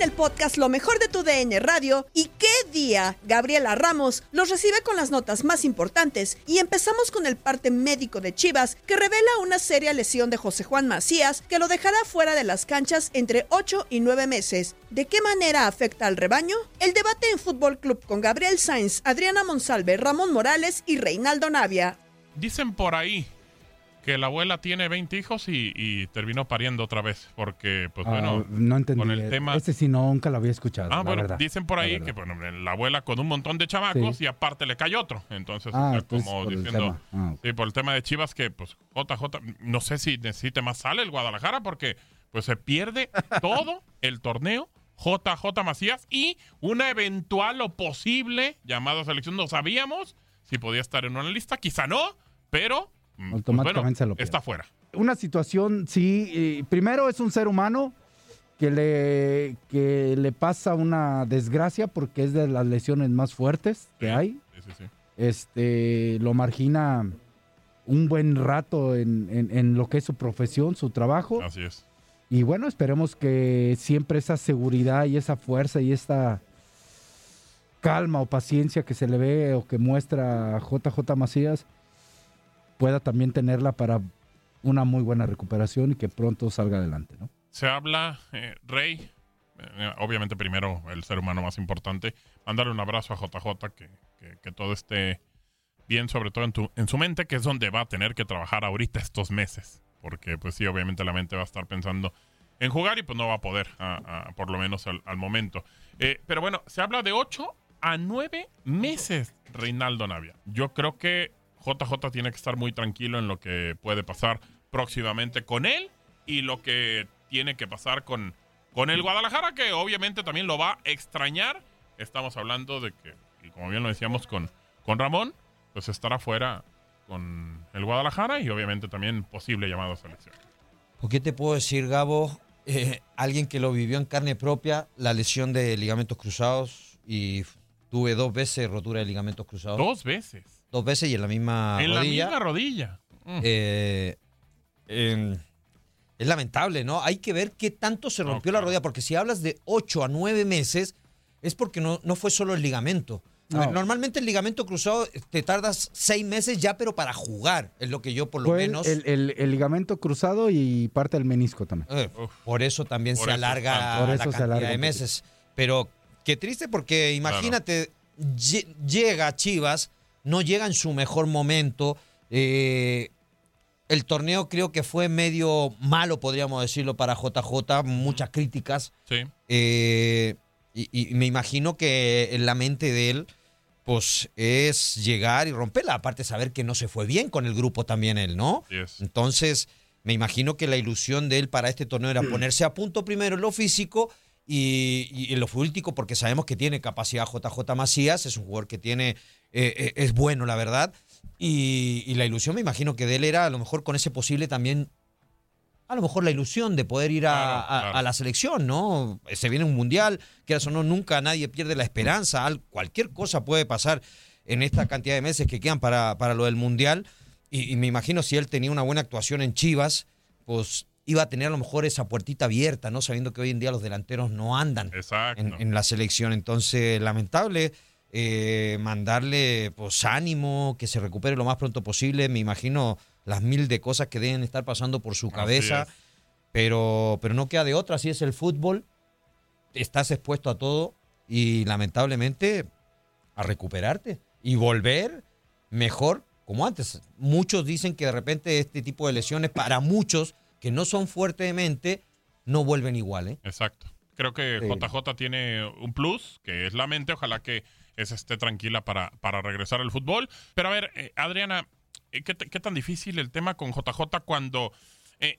En el podcast Lo mejor de tu DN Radio y qué día, Gabriela Ramos los recibe con las notas más importantes y empezamos con el parte médico de Chivas que revela una seria lesión de José Juan Macías que lo dejará fuera de las canchas entre 8 y 9 meses. ¿De qué manera afecta al rebaño? El debate en Fútbol Club con Gabriel Sainz, Adriana Monsalve, Ramón Morales y Reinaldo Navia. Dicen por ahí que la abuela tiene 20 hijos y, y terminó pariendo otra vez, porque, pues Ah, bueno, no entendí. con el tema... Este sí nunca lo había escuchado. Ah, la bueno, verdad, dicen por ahí que bueno, la abuela con un montón de chamacos Sí. y aparte le cae otro. Entonces, Ah, como diciendo. Ah, sí, por el tema de Chivas, que pues JJ, no sé si necesite más sale el Guadalajara porque pues se pierde todo el torneo. JJ Macías y una eventual o posible llamada selección. No sabíamos si podía estar en una lista, quizá no, pero Automáticamente bueno, se lo pierde. está fuera. Una situación, sí, eh, primero es un ser humano que le, que le pasa una desgracia porque es de las lesiones más fuertes que hay. Sí, sí, sí. Este, lo margina un buen rato en, en- en lo que es su profesión, su trabajo. Así es. Y bueno, esperemos que siempre esa seguridad y esa fuerza y esta calma o paciencia que se le ve o que muestra JJ Macías pueda también tenerla para una muy buena recuperación y que pronto salga adelante, ¿no? Se habla, eh, Rey, eh, obviamente primero el ser humano más importante, mandarle un abrazo a JJ, que, que- que todo esté bien, sobre todo en, tu, en su mente, que es donde va a tener que trabajar ahorita estos meses, porque pues sí, obviamente la mente va a estar pensando en jugar y pues no va a poder, por lo menos al, al momento. Eh, pero bueno, se habla de 8 a 9 meses, Reinaldo Navia. Yo creo que JJ tiene que estar muy tranquilo en lo que puede pasar próximamente con él y lo que tiene que pasar con, con el Guadalajara, que obviamente también lo va a extrañar. Estamos hablando de que, y como bien lo decíamos con, con Ramón, pues estará fuera con el Guadalajara y obviamente también posible llamado a selección. ¿Por qué te puedo decir, Gabo? Eh, alguien que lo vivió en carne propia, la lesión de ligamentos cruzados y tuve dos veces rotura de ligamentos cruzados. Dos veces. Dos veces y en la misma en rodilla. la misma rodilla. Mm. Eh, es lamentable, ¿no? Hay que ver qué tanto se rompió la rodilla, porque si hablas de 8 a 9 meses, es porque no, no fue solo el ligamento. A ver, No. normalmente el ligamento cruzado eh, te tardas 6 meses ya, pero para jugar, es lo que yo por lo menos... el, el- el ligamento cruzado y parte del menisco también. Eh, por eso también Por se eso alarga. Por la eso se cantidad alarga de meses. Pero qué triste porque imagínate, lle- llega Chivas, no llega en su mejor momento, eh, El torneo creo que fue medio malo, podríamos decirlo, para JJ, muchas críticas. Sí. Eh, y, y me imagino que en la mente de él, pues es llegar y romperla. Aparte, saber que no se fue bien con el grupo también él, ¿no? Yes. Entonces, me imagino que la ilusión de él para este torneo era ponerse a punto primero en lo físico y, y en lo futbolístico, porque sabemos que tiene capacidad JJ Macías, es un jugador que tiene, eh, eh, es bueno, la verdad. Y, y la ilusión, me imagino que de él era a lo mejor con ese posible también a lo mejor la ilusión de poder ir a, Claro, a- claro. a la selección, ¿no? Se viene un mundial, que o no, nunca nadie pierde la esperanza, al- cualquier cosa puede pasar en esta cantidad de meses que quedan para, para lo del mundial. Y, y me imagino si él tenía una buena actuación en Chivas, pues iba a tener a lo mejor esa puertita abierta, ¿no? Sabiendo que hoy en día los delanteros no andan en, en la selección. Entonces, lamentable eh, mandarle pues ánimo, que se recupere lo más pronto posible. Me imagino las mil de cosas que deben estar pasando por su cabeza. Pero, pero no queda de otra, así es el fútbol. Estás expuesto a todo y lamentablemente a recuperarte y volver mejor como antes. Muchos dicen que de repente este tipo de lesiones para muchos que no son fuertemente no vuelven igual, ¿eh? Exacto. Creo que Sí. JJ tiene un plus, que es la mente. Ojalá que esa esté tranquila para, para regresar al fútbol. Pero a ver, eh, Adriana, eh, ¿qué, tan difícil el tema con JJ cuando eh,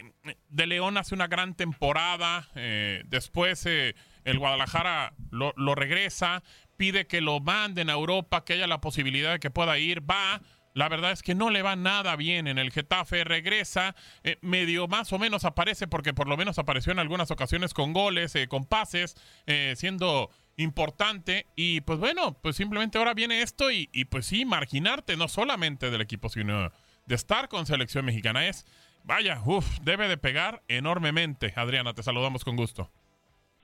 De León hace una gran temporada, eh, después eh, el Guadalajara lo, lo regresa, pide que lo manden a Europa, que haya la posibilidad de que pueda ir, va. La verdad es que no le va nada bien en el Getafe, regresa, eh, medio más o menos aparece, porque por lo menos apareció en algunas ocasiones con goles, eh, con pases, eh, siendo importante. Y pues bueno, pues simplemente ahora viene esto y, y pues sí, marginarte no solamente del equipo, sino de estar con selección mexicana. Es, vaya, uff, debe de pegar enormemente. Adriana, te saludamos con gusto.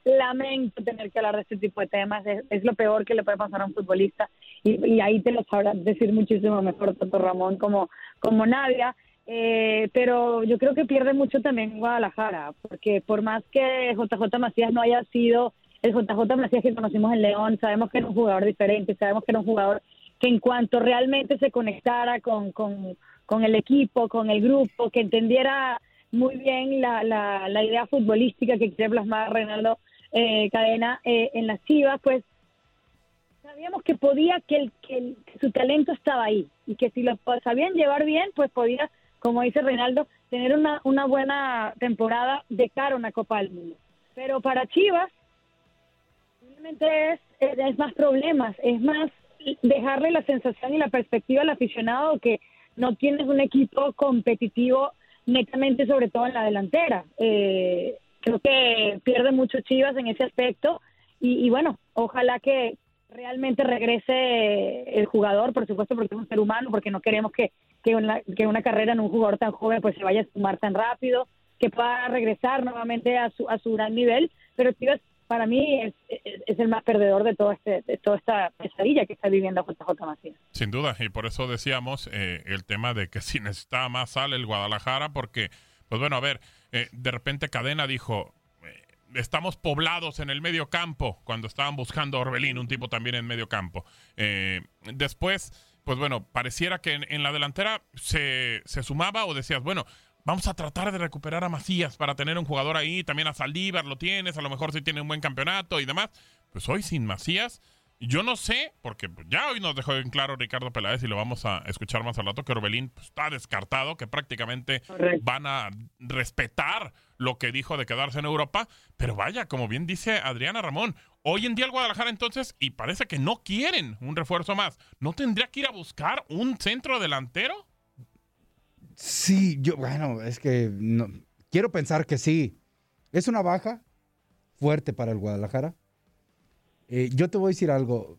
Lamento tener que hablar de este tipo de temas, es, es lo peor que le puede pasar a un futbolista y, ahí te lo sabrá decir muchísimo mejor tanto Ramón como, como Nadia, eh, pero yo creo que pierde mucho también Guadalajara, porque por más que JJ Macías no haya sido el JJ Macías que conocimos en León, sabemos que era un jugador diferente, sabemos que era un jugador que en cuanto realmente se conectara con, con, con el equipo, con el grupo, que entendiera muy bien la, la, la idea futbolística que quiere plasmar Reinaldo eh, Cadena eh, en las Chivas, pues sabíamos que podía, que, el, que, el- que su talento estaba ahí y que si lo sabían llevar bien, pues podía, como dice Reinaldo, tener una, una buena temporada de cara a una Copa del Mundo. Pero para Chivas, simplemente es, es, es más problemas, es más dejarle la sensación y la perspectiva al aficionado que no tienes un equipo competitivo netamente, sobre todo en la delantera. Eh, creo que pierde mucho Chivas en ese aspecto y, bueno, ojalá que realmente regrese el jugador, por supuesto, porque es un ser humano, porque no queremos que, que, una, carrera en un jugador tan joven pues se vaya a sumar tan rápido, que pueda regresar nuevamente a su, a su gran nivel, pero Chivas para mí es, es, es el más perdedor de, todo este, de toda esta pesadilla que está viviendo JJ Macías. Sin duda, y por eso decíamos eh, el tema de que si necesitaba más sale el Guadalajara, porque, pues bueno, a ver, eh, de repente Cadena dijo, eh, estamos poblados en el medio campo, cuando estaban buscando a Orbelín, un tipo también en medio campo. Eh, después, pues bueno, pareciera que en, la delantera se, se sumaba o decías, bueno, vamos a tratar de recuperar a Macías para tener un jugador ahí, también a Saldívar lo tienes, a lo mejor si tiene un buen campeonato y demás. Pues hoy sin Macías, yo no sé, porque ya hoy nos dejó en claro Ricardo Peláez y lo vamos a escuchar más al rato, que Orbelín pues, está descartado, que prácticamente Correcto. van a respetar lo que dijo de quedarse en Europa. Pero vaya, como bien dice Adriana Ramón, hoy en día el Guadalajara entonces, y parece que no quieren un refuerzo más, ¿no tendría que ir a buscar un centro delantero? Sí, yo, bueno, es que no, quiero pensar que sí. Es una baja fuerte para el Guadalajara. Eh, yo te voy a decir algo.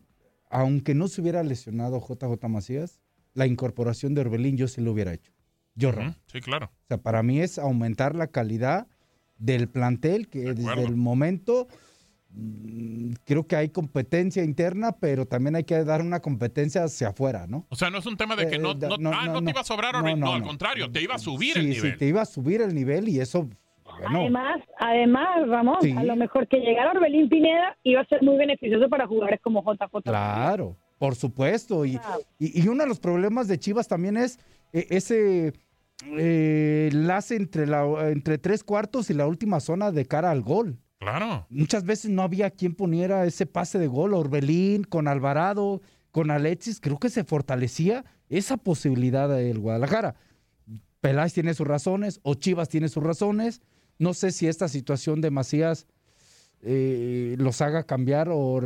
Aunque no se hubiera lesionado JJ Macías, la incorporación de Orbelín yo sí lo hubiera hecho. Yo, Ram. Sí, claro. O sea, para mí es aumentar la calidad del plantel, que desde el momento mm, creo que hay competencia interna, pero también hay que dar una competencia hacia afuera, ¿no? O sea, no es un tema de que Eh, no, da- no, no, ah, no, te iba a sobrar No, Orbelín. No, no, al contrario, te iba a subir sí, el sí, nivel. te iba a subir el nivel y eso, bueno, Además, además, Ramón, Sí. a lo mejor que llegara Orbelín Pineda iba a ser muy beneficioso para jugadores como JJ. Claro, por supuesto. Y, Claro. y, y uno de los problemas de Chivas también es eh, ese eh, enlace entre, la, entre tres cuartos y la última zona de cara al gol. Claro. Muchas veces no había quien poniera ese pase de gol. Orbelín, con Alvarado, con Alexis, creo que se fortalecía esa posibilidad del Guadalajara. Peláez tiene sus razones, o Chivas tiene sus razones. No sé si esta situación de Macías eh, los haga cambiar o,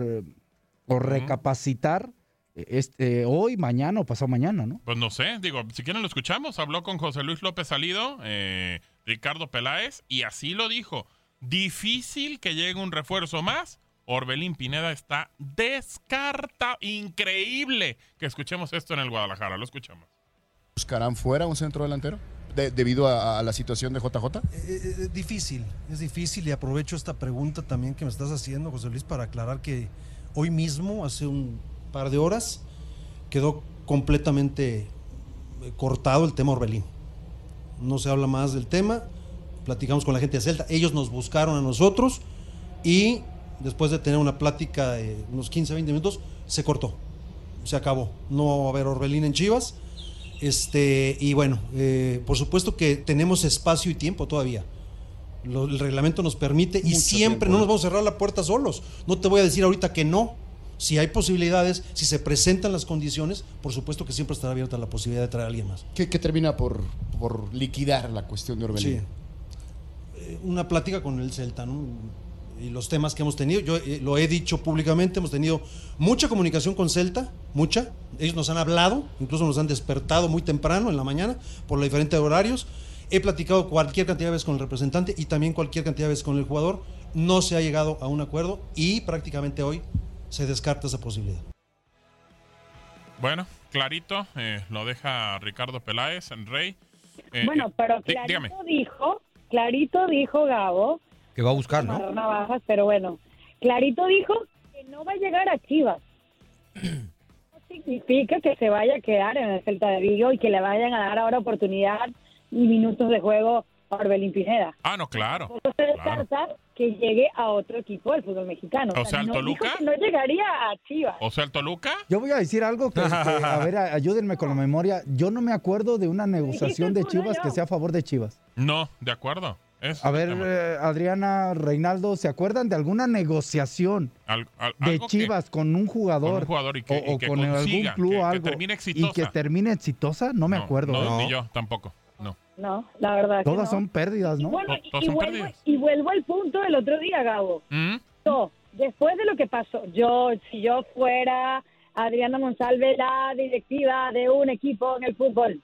o recapacitar eh, este, hoy, mañana o pasado mañana, ¿no? Pues no sé, digo, si quieren lo escuchamos. Habló con José Luis López Salido, eh, Ricardo Peláez, y así lo dijo. Difícil que llegue un refuerzo más. Orbelín Pineda está descarta. Increíble que escuchemos esto en el Guadalajara. Lo escuchamos. ¿Buscarán fuera un centro delantero? De- debido a, la situación de JJ. Eh, eh, difícil, es difícil y aprovecho esta pregunta también que me estás haciendo, José Luis, para aclarar que hoy mismo, hace un par de horas, quedó completamente eh, cortado el tema Orbelín. No se habla más del tema, platicamos con la gente de Celta, ellos nos buscaron a nosotros y después de tener una plática de unos 15, 20 minutos, se cortó, se acabó. No va a haber Orbelín en Chivas. Este, y bueno, eh, por supuesto que tenemos espacio y tiempo todavía. Lo- el reglamento nos permite y siempre tiempo. no nos vamos a cerrar la puerta solos. No te voy a decir ahorita que no. Si hay posibilidades, si se presentan las condiciones, por supuesto que siempre estará abierta la posibilidad de traer a alguien más. ¿Qué, qué termina por, por liquidar la cuestión de Orbelín? Sí. Eh, Una plática con el Celta, ¿no? Y los temas que hemos tenido, yo eh, lo he dicho públicamente, hemos tenido mucha comunicación con Celta, mucha. Ellos nos han hablado, incluso nos han despertado muy temprano en la mañana por los diferentes horarios. He platicado cualquier cantidad de veces con el representante y también cualquier cantidad de veces con el jugador. No se ha llegado a un acuerdo y prácticamente hoy se descarta esa posibilidad. Bueno, clarito, eh, lo deja Ricardo Peláez en Rey. Eh, bueno, eh, pero dígame. clarito dijo, clarito dijo Gabo, Que va a buscar, ¿no? navajas, pero bueno, clarito dijo que no va a llegar a Chivas. No significa que se vaya a quedar en el Celta de Vigo y que le vayan a dar ahora oportunidad y minutos de juego a Orbelín Pineda. Ah, no, claro. Tampoco se descarta que llegue a otro equipo del fútbol mexicano. O sea, ¿al no dijo Toluca? que no llegaría a Chivas. O sea, el Toluca. Yo voy a decir algo que, que, a ver, ayúdenme con la memoria. Yo no me acuerdo de una negociación de Chivas que sea a favor de Chivas. No, de acuerdo. Es A ver, eh, Adriana, Reinaldo, ¿se acuerdan de alguna negociación Al- al- de que- Chivas con un jugador, con un jugador y que- o, y con consiga, algún club que- o que algo termine y que exitosa. termine exitosa? No me acuerdo. No, ¿eh? ni yo tampoco. No. No, la verdad que Todas no. son pérdidas, ¿no? Bueno, To- todas y, vuelvo, pérdidas. y vuelvo al punto del otro día, Gabo. ¿Mm? No, después de lo que pasó, yo, si yo fuera Adriana Monsalve, la directiva de un equipo en el fútbol,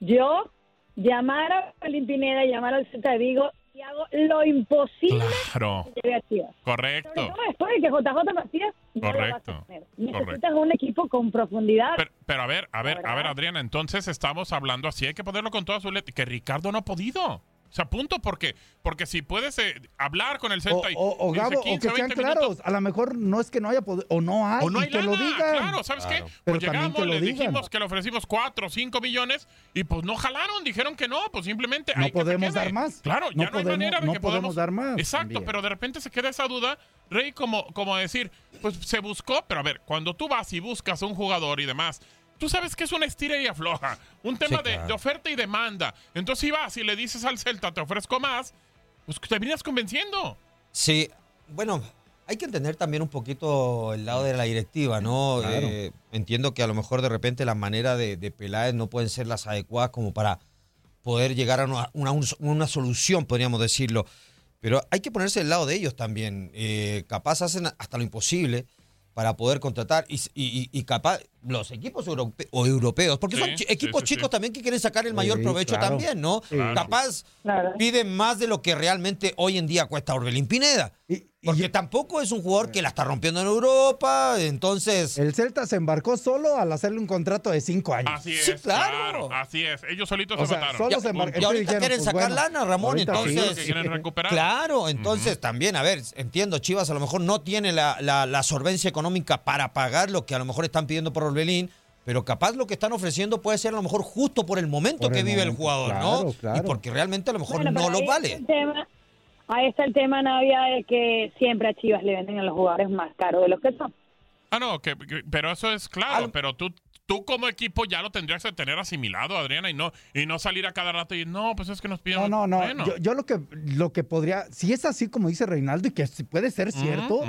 yo llamar a Pelín Pineda, llamar al Celta de Vigo y hago lo imposible Claro. que llegue a Chivas. Sobre Correcto. todo después de que JJ Macías no Correcto. tener. Necesitas un equipo con profundidad. Pero, pero a ver, a ver, a ver, Adriana, entonces estamos hablando así, hay que ponerlo con toda su letra, que Ricardo no ha podido. O sea, punto, porque, porque si puedes eh, hablar con el Celta y o- o Gabo, o 15, que sean 20 claros. minutos, A lo mejor no es que no haya podido, o no hay, o no y hay que lo lana, digan. claro, ¿sabes qué? Pero Pues también llegamos, que lo le dijimos que le ofrecimos 4 o 5 millones y pues no jalaron, dijeron que no, pues simplemente No hay que podemos quede. dar más. Claro, No ya no, hay manera de no que podemos dar más Exacto, también. pero de repente se queda esa duda, Rey, como, como decir, pues se buscó, pero a ver, cuando tú vas y buscas un jugador y demás, tú sabes que es una estira y afloja, un tema Sí, de- claro. de, oferta y demanda. Entonces si vas y le dices al Celta, te ofrezco más, pues te vienes convenciendo. Sí, bueno, hay que entender también un poquito el lado de la directiva, ¿no? Claro. Eh, entiendo que a lo mejor de repente la manera de, de Peláez no pueden ser las adecuadas como para poder llegar a una, una- una solución, podríamos decirlo. Pero hay que ponerse del lado de ellos también. Eh, capaz hacen hasta lo imposible para poder contratar y, y- y capaz los equipos europe- o europeos, porque Sí, son equipos sí, sí. chicos también que quieren sacar el mayor Sí, provecho claro. también, ¿no? Sí. Capaz Claro. piden más de lo que realmente hoy en día cuesta Orbelín Pineda. Y Porque yo- tampoco es un jugador que la está rompiendo en Europa, entonces... El Celta se embarcó solo al hacerle un contrato de cinco años. Así Sí, es, claro. claro. Así es, ellos solitos O se sea, mataron. solo Ya, se embarcó. y ahorita quieren pues, sacar bueno, lana, Ramón, sí. entonces... que quieren recuperar. Claro, entonces también, a ver, entiendo, Chivas a lo mejor no tiene la, la, la solvencia económica para pagar lo que a lo mejor están pidiendo por Orbelín, pero capaz lo que están ofreciendo puede ser a lo mejor justo por el momento Por que el vive el jugador, claro, ¿no? claro. Y porque realmente a lo mejor Bueno, no lo vale. tema- ahí está el tema, Navia, de que siempre a Chivas le venden a los jugadores más caros de lo que son. Ah, no, que, que- pero eso es claro, Al- pero tú, tú como equipo ya lo tendrías que tener asimilado, Adriana, y no, y no salir a cada rato y no, pues es que nos piden. No, no, no. Bueno. Yo, yo lo que lo que podría, si es así como dice Reinaldo, y que puede ser cierto,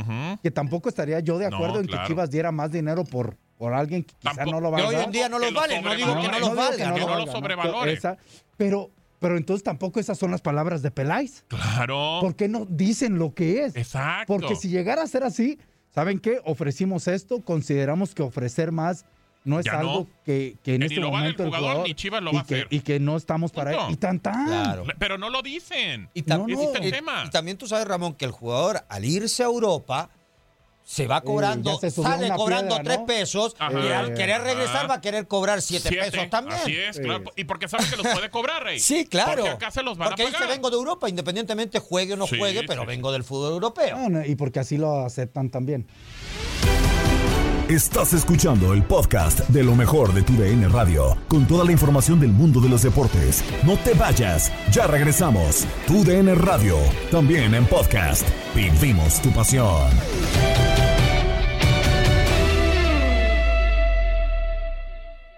que tampoco estaría yo de No, acuerdo en claro. que Chivas diera más dinero por, por alguien que quizá no lo va a Que hoy en día no los vale, no digo que no los valga, no ¿no? lo lo valga, sobrevalore. Esa- pero, pero entonces tampoco esas son las palabras de Peláez. Claro. ¿Por qué no dicen lo que es? Exacto. Porque si llegara a ser así, ¿saben qué? Ofrecimos esto, consideramos que ofrecer más no es Ya algo no. que, que en Que este ni lo vale el momento jugador, ni Chivas lo y va a que, hacer. y que no estamos para Punto. Y tan tan. Pero no lo dicen. Y, tam- Ese es el y- tema. y también tú sabes, Ramón, que el jugador al irse a Europa se va cobrando, se sale cobrando piedra, tres ¿no? pesos Ajá. y al querer regresar Ajá. va a querer cobrar siete, Siete, pesos también. Así es, claro. Y porque sabe que los puede cobrar, Rey. Sí, claro. Porque acá se los van Porque a dice pagar. vengo de Europa, independientemente juegue o no Sí, juegue, pero sí, vengo del fútbol europeo. No, no, y porque así lo aceptan también. Estás escuchando el podcast de lo mejor de tu DN Radio, con toda la información del mundo de los deportes. No te vayas, ya regresamos. Tu DN Radio, también en podcast. Vivimos tu pasión.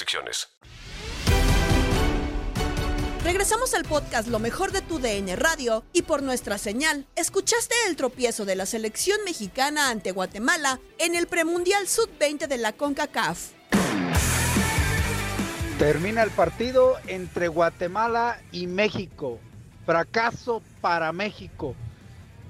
restricciones. Regresamos al podcast Lo mejor de tu DN Radio y por nuestra señal, escuchaste el tropiezo de la selección mexicana ante Guatemala en el premundial Sub-20 de la CONCACAF. Termina el partido entre Guatemala y México. Fracaso para México.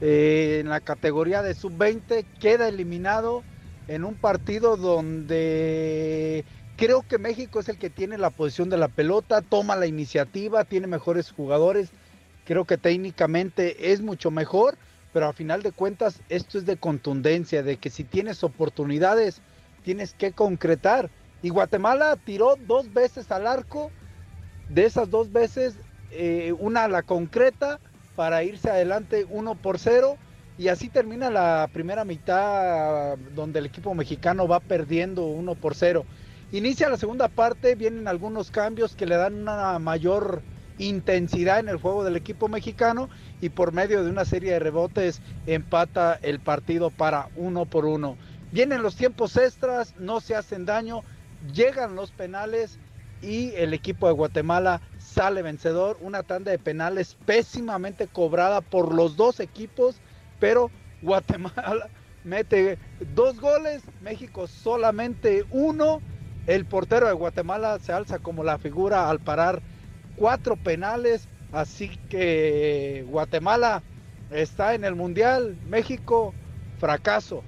Eh, en la categoría de sub-20 queda eliminado en un partido donde creo que México es el que tiene la posición de la pelota, toma la iniciativa, tiene mejores jugadores. Creo que técnicamente es mucho mejor, pero a final de cuentas esto es de contundencia, de que si tienes oportunidades tienes que concretar. Y Guatemala tiró dos veces al arco, de esas dos veces, eh, una a la concreta para irse adelante 1 por 0. Y así termina la primera mitad donde el equipo mexicano va perdiendo 1 por 0. Inicia la segunda parte, vienen algunos cambios que le dan una mayor intensidad en el juego del equipo mexicano y por medio de una serie de rebotes empata el partido para uno por uno. Vienen los tiempos extras, no se hacen daño, llegan los penales y el equipo de Guatemala sale vencedor. Una tanda de penales pésimamente cobrada por los dos equipos, pero Guatemala mete dos goles, México solamente uno. El portero de Guatemala se alza como la figura al parar cuatro penales, así que Guatemala está en el Mundial, México fracaso,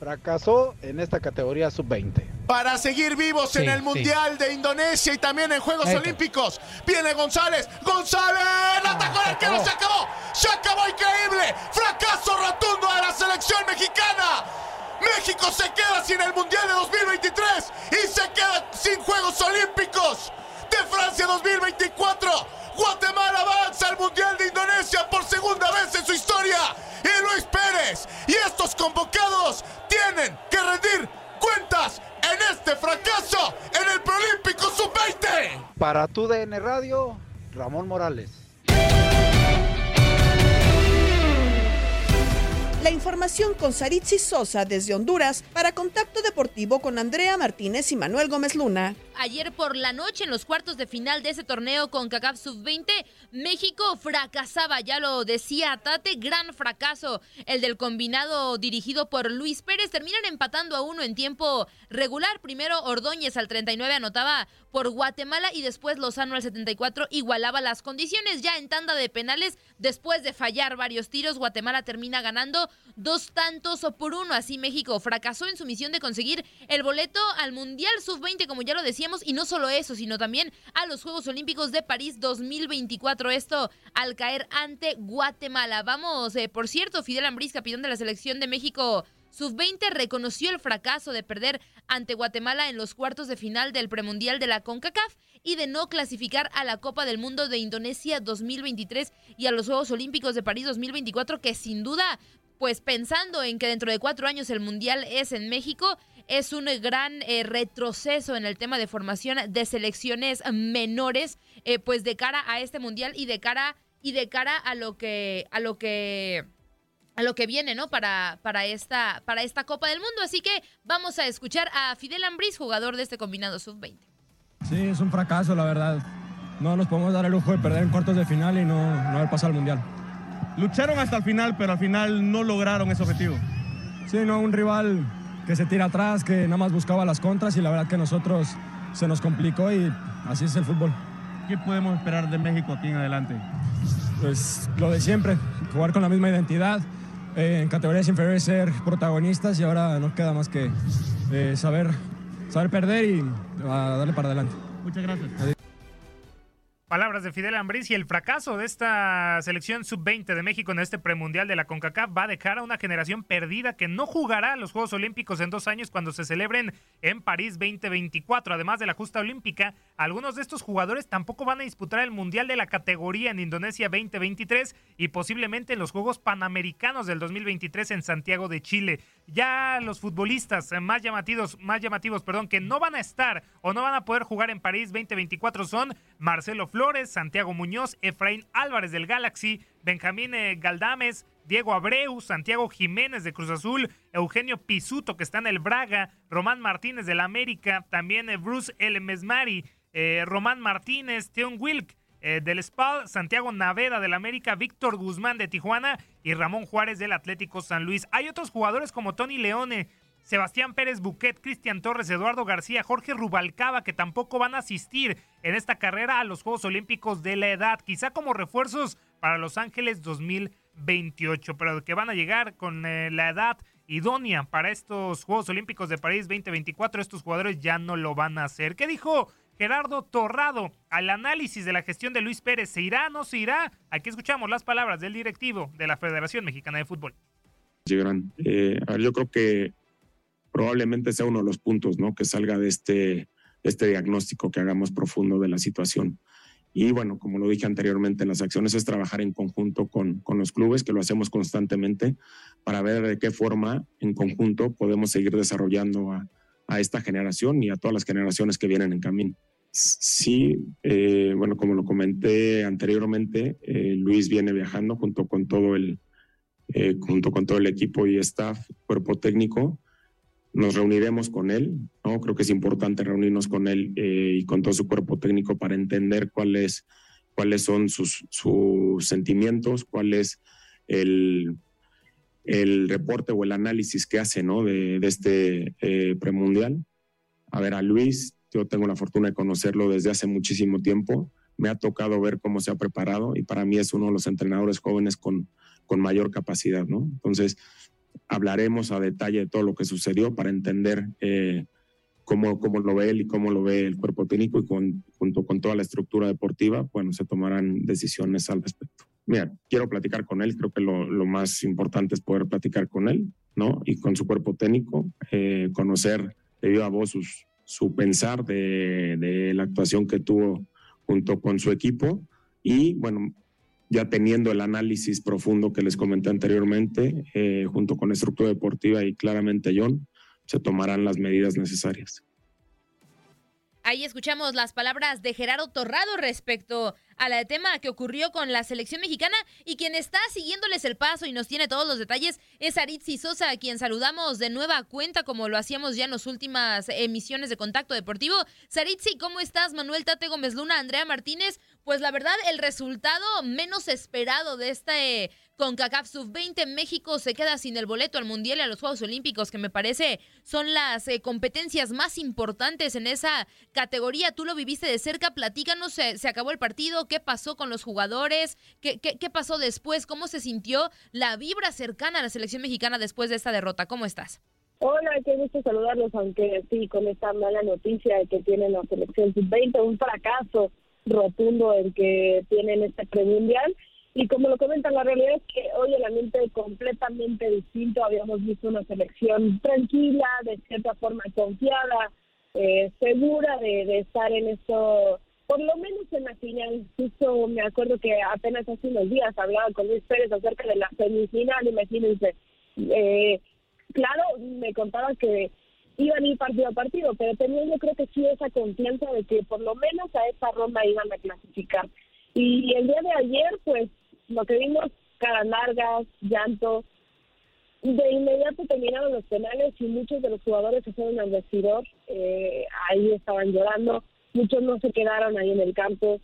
fracasó en esta categoría sub-20. Para seguir vivos en el sí. Mundial de Indonesia y también en Juegos. Olímpicos. Viene González. ¡González! ¡La atacó el arquero! ¡Se acabó! ¡Se acabó increíble! ¡Fracaso rotundo de la selección mexicana! México se queda sin el Mundial de 2023 y se queda sin Juegos Olímpicos de Francia 2024. Guatemala avanza al Mundial de Indonesia por segunda vez en su historia. Y Luis Pérez y estos convocados tienen que rendir cuentas en este fracaso en el Prolímpico Sub-20. Para tu DN Radio, Ramón Morales. La información con Saritzi Sosa desde Honduras para Contacto Deportivo con Andrea Martínez y Manuel Gómez Luna. Ayer por la noche, en los cuartos de final de ese torneo con CACAF Sub-20, México fracasaba, ya lo decía Tate, gran fracaso. El del combinado dirigido por Luis Pérez terminan empatando a uno en tiempo regular. Primero Ordóñez al 39 anotaba por Guatemala y después Lozano al 74 igualaba las condiciones. Ya en tanda de penales, después de fallar varios tiros, Guatemala termina ganando dos tantos por uno. Así México fracasó en su misión de conseguir el boleto al Mundial Sub-20, como ya lo decíamos, y no solo eso, sino también a los Juegos Olímpicos de París 2024. Esto al caer ante Guatemala. Vamos, eh, por cierto, Fidel Ambriz, capitán de la selección de México Sub-20 reconoció el fracaso de perder ante Guatemala en los cuartos de final del premundial de la CONCACAF y de no clasificar a la Copa del Mundo de Indonesia 2023 y a los Juegos Olímpicos de París 2024, que sin duda, pues pensando en que dentro de cuatro años el Mundial es en México, es un gran eh, retroceso en el tema de formación de selecciones menores, eh, pues de cara a este mundial y de cara y de cara a lo que a lo que a lo que viene, ¿no? Para, para, esta, para esta Copa del Mundo. Así que vamos a escuchar a Fidel Ambris, jugador de este combinado sub-20. Sí, es un fracaso, la verdad. No nos podemos dar el lujo de perder en cuartos de final y no, no haber pasado al mundial. Lucharon hasta el final, pero al final no lograron ese objetivo. Sí, no, un rival que se tira atrás, que nada más buscaba las contras y la verdad que nosotros se nos complicó y así es el fútbol. ¿Qué podemos esperar de México aquí en adelante? Pues lo de siempre, jugar con la misma identidad, eh, en categorías inferiores ser protagonistas y ahora nos queda más que eh, saber, saber perder y a darle para adelante. Muchas gracias. Palabras de Fidel Ambriz y el fracaso de esta selección sub-20 de México en este premundial de la CONCACAF va a dejar a una generación perdida que no jugará los Juegos Olímpicos en dos años cuando se celebren en París 2024. Además de la justa olímpica, algunos de estos jugadores tampoco van a disputar el Mundial de la categoría en Indonesia 2023 y posiblemente en los Juegos Panamericanos del 2023 en Santiago de Chile. Ya los futbolistas más llamativos, más llamativos, perdón, que no van a estar o no van a poder jugar en París 2024 son Marcelo Flores, Santiago Muñoz, Efraín Álvarez del Galaxy, Benjamín eh, Galdames, Diego Abreu, Santiago Jiménez de Cruz Azul, Eugenio Pisuto que está en el Braga, Román Martínez del América, también eh, Bruce El Mesmari, eh, Román Martínez, Teon Wilk del SPAL, Santiago Naveda del América, Víctor Guzmán de Tijuana y Ramón Juárez del Atlético San Luis. Hay otros jugadores como Tony Leone, Sebastián Pérez Buquet, Cristian Torres, Eduardo García, Jorge Rubalcaba, que tampoco van a asistir en esta carrera a los Juegos Olímpicos de la edad, quizá como refuerzos para Los Ángeles 2028, pero que van a llegar con eh, la edad idónea para estos Juegos Olímpicos de París 2024, estos jugadores ya no lo van a hacer. ¿Qué dijo Gerardo Torrado al análisis de la gestión de Luis Pérez? ¿Se irá o no se irá? Aquí escuchamos las palabras del directivo de la Federación Mexicana de Fútbol. Llegarán. Eh, a ver, yo creo que probablemente sea uno de los puntos, ¿no? Que salga de este, este diagnóstico que hagamos profundo de la situación. Y bueno, como lo dije anteriormente, las acciones es trabajar en conjunto con, con los clubes, que lo hacemos constantemente, para ver de qué forma en conjunto podemos seguir desarrollando a, a esta generación y a todas las generaciones que vienen en camino. Sí, eh, bueno, como lo comenté anteriormente, eh, Luis viene viajando junto con todo el, eh, junto con todo el equipo y staff, cuerpo técnico, nos reuniremos con él, ¿no? Creo que es importante reunirnos con él eh, y con todo su cuerpo técnico para entender cuáles cuáles son sus, sentimientos, cuál es el, el reporte o el análisis que hace ¿no? de, de este eh, premundial. A ver, a Luis, yo tengo la fortuna de conocerlo desde hace muchísimo tiempo. Me ha tocado ver cómo se ha preparado y para mí es uno de los entrenadores jóvenes con, con mayor capacidad, ¿no? Entonces, hablaremos a detalle de todo lo que sucedió para entender eh, cómo, cómo lo ve él y cómo lo ve el cuerpo técnico y junto con toda la estructura deportiva, bueno, se tomarán decisiones al respecto. Mira, quiero platicar con él, creo que lo, lo más importante es poder platicar con él, ¿no? Y con su cuerpo técnico, eh, conocer de viva voz sus, su pensar de, de la actuación que tuvo junto con su equipo y, bueno, ya teniendo el análisis profundo que les comenté anteriormente, eh, junto con estructura deportiva y claramente John, se tomarán las medidas necesarias. Ahí escuchamos las palabras de Gerardo Torrado respecto al tema que ocurrió con la selección mexicana y quien está siguiéndoles el paso y nos tiene todos los detalles es Aritzi Sosa, a quien saludamos de nueva cuenta como lo hacíamos ya en las últimas emisiones de Contacto Deportivo. Saritzi, ¿cómo estás? Manuel Tate Gómez Luna, Andrea Martínez. Pues la verdad, el resultado menos esperado de este CONCACAF Sub-20, México se queda sin el boleto al Mundial y a los Juegos Olímpicos, que me parece son las eh, competencias más importantes en esa categoría. Tú lo viviste de cerca, platícanos, se, acabó el partido, qué pasó con los jugadores, ¿Qué, ¿Qué, qué, pasó después, cómo se sintió la vibra cercana a la selección mexicana después de esta derrota. ¿Cómo estás? Hola, qué gusto saludarlos, aunque sí, con esta mala noticia de que tiene la selección sub-20, un fracaso rotundo el que tienen este premundial. Y como lo comentan, la realidad es que hoy el ambiente es completamente distinto. Habíamos visto una selección tranquila, de cierta forma confiada, eh, segura de, estar en esto, por lo menos en la final. Justo me acuerdo que apenas hace unos días hablaba con Luis Pérez acerca de la semifinal, imagínense. Eh, claro, me contaba que iban a ir partido a partido, pero tenía yo creo que sí esa confianza de que por lo menos a esta ronda iban a clasificar. Y el día de ayer, pues lo que vimos, caras largas, llanto. De inmediato terminaron los penales y muchos de los jugadores se fueron al vestidor. Eh, ahí estaban llorando. Muchos no se quedaron ahí en el campo.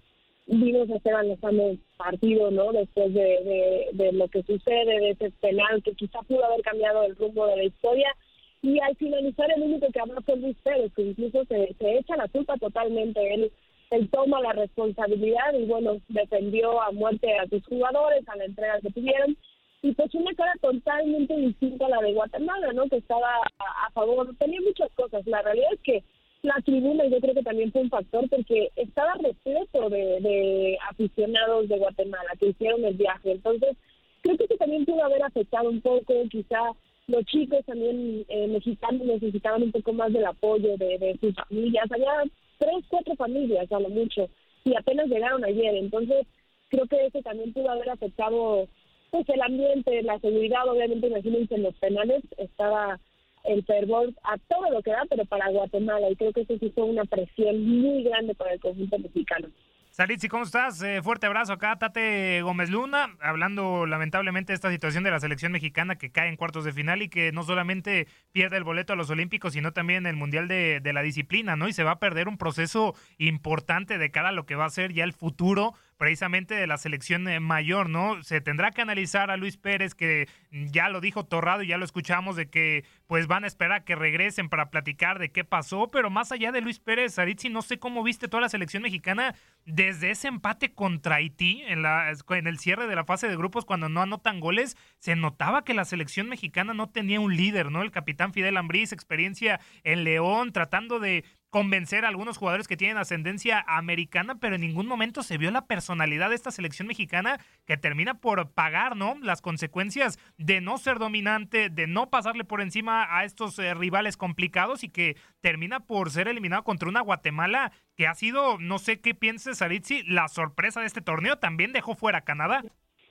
Vimos a Esteban Lozano partido, ¿no? Después de, de, de lo que sucede, de ese penal que quizá pudo haber cambiado el rumbo de la historia. Y al finalizar, el único que habló fue Luis Pérez, que incluso se, se echa la culpa totalmente. Él él toma la responsabilidad y bueno, defendió a muerte a sus jugadores, a la entrega que tuvieron, y pues una cara totalmente distinta a la de Guatemala, ¿no? Que estaba a, favor, tenía muchas cosas. La realidad es que la tribuna yo creo que también fue un factor porque estaba repleto de, de aficionados de Guatemala que hicieron el viaje. Entonces, creo que también pudo haber afectado un poco, quizá los chicos también eh, mexicanos necesitaban un poco más del apoyo de, de sus familias. Había tres, cuatro familias a lo mucho y apenas llegaron ayer. Entonces, creo que eso también pudo haber afectado pues el ambiente, la seguridad, obviamente, imagínense, en los penales estaba el fervor a todo lo que da, pero para Guatemala, y creo que eso fue una presión muy grande para el conjunto mexicano. Salitzi, ¿cómo estás? Eh, fuerte abrazo acá, Tate Gómez Luna, hablando lamentablemente de esta situación de la selección mexicana que cae en cuartos de final y que no solamente pierde el boleto a los Olímpicos, sino también el Mundial de, de la Disciplina, ¿no? Y se va a perder un proceso importante de cara a lo que va a ser ya el futuro precisamente de la selección eh, mayor, ¿no? Se tendrá que analizar a Luis Pérez, que ya lo dijo Torrado y ya lo escuchamos, de que pues van a esperar que regresen para platicar de qué pasó, pero más allá de Luis Pérez, Aritzi, no sé cómo viste toda la selección mexicana desde ese empate contra Haití en, la, en el cierre de la fase de grupos cuando no anotan goles, se notaba que la selección mexicana no tenía un líder, ¿no? El capitán Fidel Ambriz, experiencia en León, tratando de convencer a algunos jugadores que tienen ascendencia americana, pero en ningún momento se vio la personalidad de esta selección mexicana que termina por pagar, ¿no? Las consecuencias de no ser dominante, de no pasarle por encima a estos eh, rivales complicados y que termina por ser eliminado contra una Guatemala que ha sido, no sé qué pienses, Aritzi, la sorpresa de este torneo. También dejó fuera a Canadá.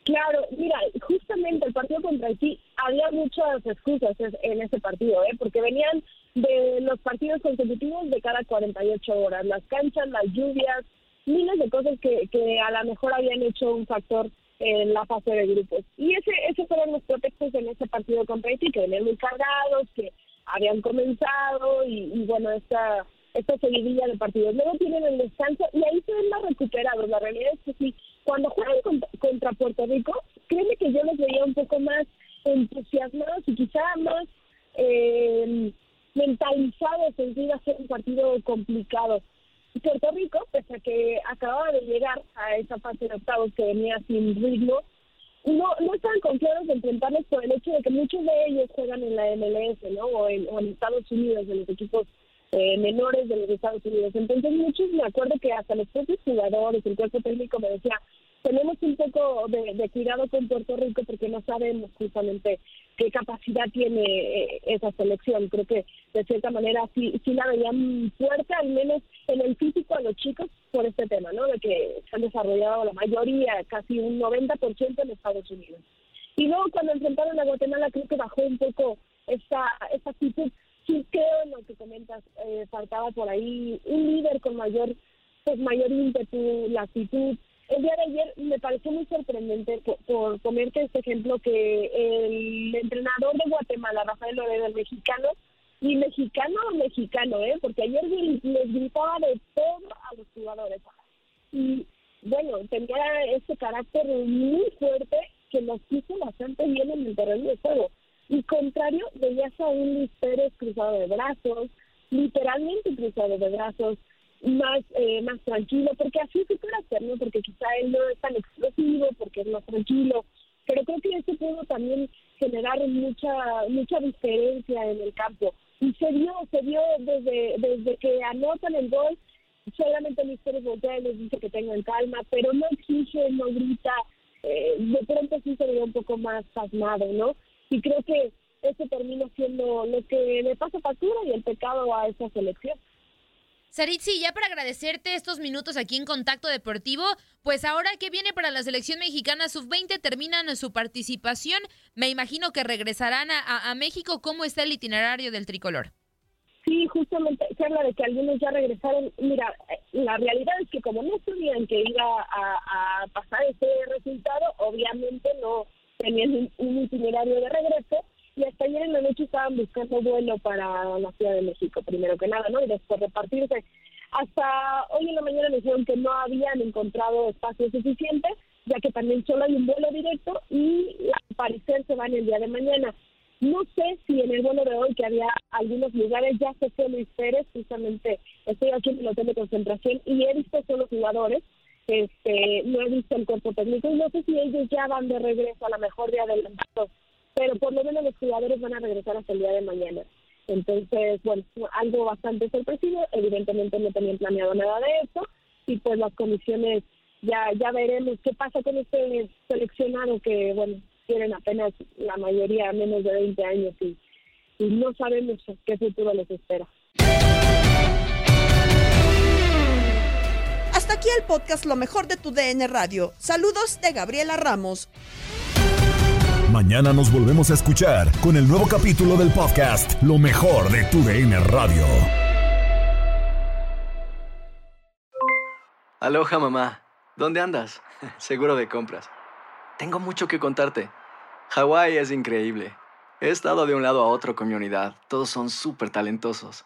Claro, mira, justamente el partido contra Haití había muchas excusas en ese partido, ¿eh? porque venían de los partidos consecutivos de cada 48 horas, las canchas, las lluvias, miles de cosas que, que a lo mejor habían hecho un factor en la fase de grupos. Y ese esos fueron los pretextos en ese partido contra Haití, que venían muy cargados, que habían comenzado y, y bueno, esta esta seguidilla de partidos. Luego tienen el descanso y ahí se ven más recuperados. La realidad es que sí, cuando juegan contra, Puerto Rico, créeme que yo los veía un poco más entusiasmados y quizá más eh, mentalizados en que iba a ser un partido complicado. Puerto Rico, pese a que acababa de llegar a esa fase de octavos que venía sin ritmo, no, no estaban confiados de enfrentarlos por el hecho de que muchos de ellos juegan en la MLS, ¿no? O en, o en Estados Unidos, en los equipos eh, menores de los Estados Unidos. Entonces muchos me acuerdo que hasta los propios jugadores, el cuerpo técnico me decía, tenemos un poco de, cuidado con Puerto Rico porque no sabemos justamente qué capacidad tiene eh, esa selección. Creo que de cierta manera sí, sí la veían fuerte, al menos en el físico a los chicos por este tema, ¿no? De que se han desarrollado la mayoría, casi un 90% en Estados Unidos. Y luego cuando enfrentaron a Guatemala creo que bajó un poco esa, esa actitud sí creo en lo que comentas, eh, faltaba por ahí un líder con mayor, pues mayor ímpetu, la actitud. El día de ayer me pareció muy sorprendente, por, por ponerte este ejemplo, que el entrenador de Guatemala, Rafael Loredo, el mexicano, y mexicano o mexicano, ¿eh? porque ayer les gritaba de todo a los jugadores. Y bueno, tenía ese carácter muy fuerte que nos hizo bastante bien en el terreno de juego. Y contrario, veías a un Luis Pérez cruzado de brazos, literalmente cruzado de brazos, más eh, más tranquilo, porque así es su carácter, ¿no? Porque quizá él no es tan explosivo, porque es más tranquilo, pero creo que eso pudo también generar mucha mucha diferencia en el campo. Y se vio, se vio desde, desde que anotan el gol, solamente Luis Pérez voltea y les dice que tengan calma, pero no exige, no grita, eh, de pronto sí se veía un poco más pasmado, ¿no? Y creo que eso termina siendo lo que le pasa factura y el pecado a esa selección. Saritzi, ya para agradecerte estos minutos aquí en Contacto Deportivo, pues ahora que viene para la selección mexicana sub-20, terminan su participación, me imagino que regresarán a, a México, ¿cómo está el itinerario del tricolor? Sí, justamente se habla de que algunos ya regresaron. Mira, la realidad es que como no sabían que iba a, a pasar ese resultado, obviamente no tenían un, un itinerario de regreso y hasta ayer en la noche estaban buscando vuelo para la Ciudad de México, primero que nada, ¿no? Y después repartirse. Hasta hoy en la mañana me dijeron que no habían encontrado espacio suficiente, ya que también solo hay un vuelo directo y al parecer se van el día de mañana. No sé si en el vuelo de hoy, que había algunos lugares, ya se fue Luis Pérez, justamente estoy aquí en el hotel de concentración y he visto solo jugadores, este, no he visto el cuerpo técnico y no sé si ellos ya van de regreso a la mejor día del pero por lo menos los jugadores van a regresar hasta el día de mañana. Entonces, bueno, algo bastante sorpresivo, evidentemente no tenían planeado nada de eso y pues las comisiones ya ya veremos qué pasa con este seleccionado que, bueno, tienen apenas la mayoría menos de 20 años y no sabemos qué futuro les espera. Hasta aquí el podcast Lo mejor de tu DN Radio. Saludos de Gabriela Ramos. Mañana nos volvemos a escuchar con el nuevo capítulo del podcast Lo mejor de tu DN Radio. Aloha mamá, ¿dónde andas? Seguro de compras. Tengo mucho que contarte. Hawái es increíble. He estado de un lado a otro con mi unidad. Todos son súper talentosos.